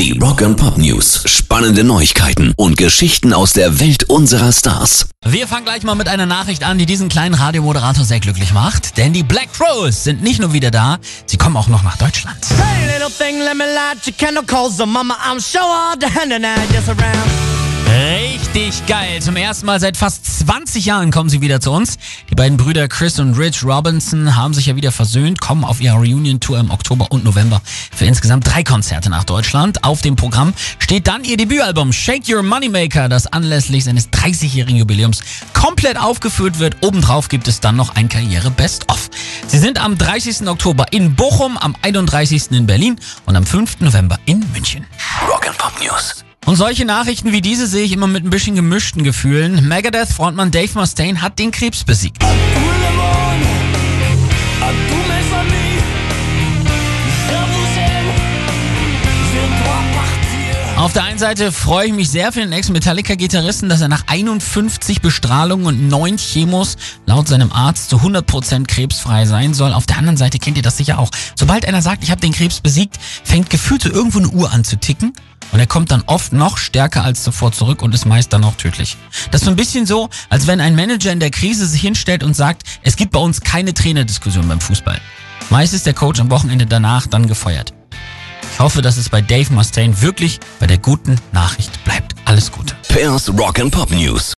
Die Rock and Pop News. Spannende Neuigkeiten und Geschichten aus der Welt unserer Stars. Wir fangen gleich mal mit einer Nachricht an, die diesen kleinen Radiomoderator sehr glücklich macht. Denn die Black Crows sind nicht nur wieder da, sie kommen auch noch nach Deutschland. Hey, Richtig geil. Zum ersten Mal seit fast 20 Jahren kommen sie wieder zu uns. Die beiden Brüder Chris und Rich Robinson haben sich ja wieder versöhnt, kommen auf ihrer Reunion-Tour im Oktober und November für insgesamt drei Konzerte nach Deutschland. Auf dem Programm steht dann ihr Debütalbum Shake Your Moneymaker, das anlässlich seines 30-jährigen Jubiläums komplett aufgeführt wird. Obendrauf gibt es dann noch ein Karriere-Best-of. Sie sind am 30. Oktober in Bochum, am 31. in Berlin und am 5. November in München. Rock and Pop News. Und solche Nachrichten wie diese sehe ich immer mit ein bisschen gemischten Gefühlen. Megadeth-Frontmann Dave Mustaine hat den Krebs besiegt. Auf der einen Seite freue ich mich sehr für den Ex-Metallica-Gitarristen, dass er nach 51 Bestrahlungen und 9 Chemos laut seinem Arzt zu 100% krebsfrei sein soll. Auf der anderen Seite kennt ihr das sicher auch. Sobald einer sagt, ich habe den Krebs besiegt, fängt gefühlt so irgendwo eine Uhr an zu ticken. Und er kommt dann oft noch stärker als zuvor zurück und ist meist dann auch tödlich. Das ist so ein bisschen so, als wenn ein Manager in der Krise sich hinstellt und sagt, es gibt bei uns keine Trainerdiskussion beim Fußball. Meist ist der Coach am Wochenende danach dann gefeuert. Ich hoffe, dass es bei Dave Mustaine wirklich bei der guten Nachricht bleibt. Alles Gute. Pairs Rock and Pop News.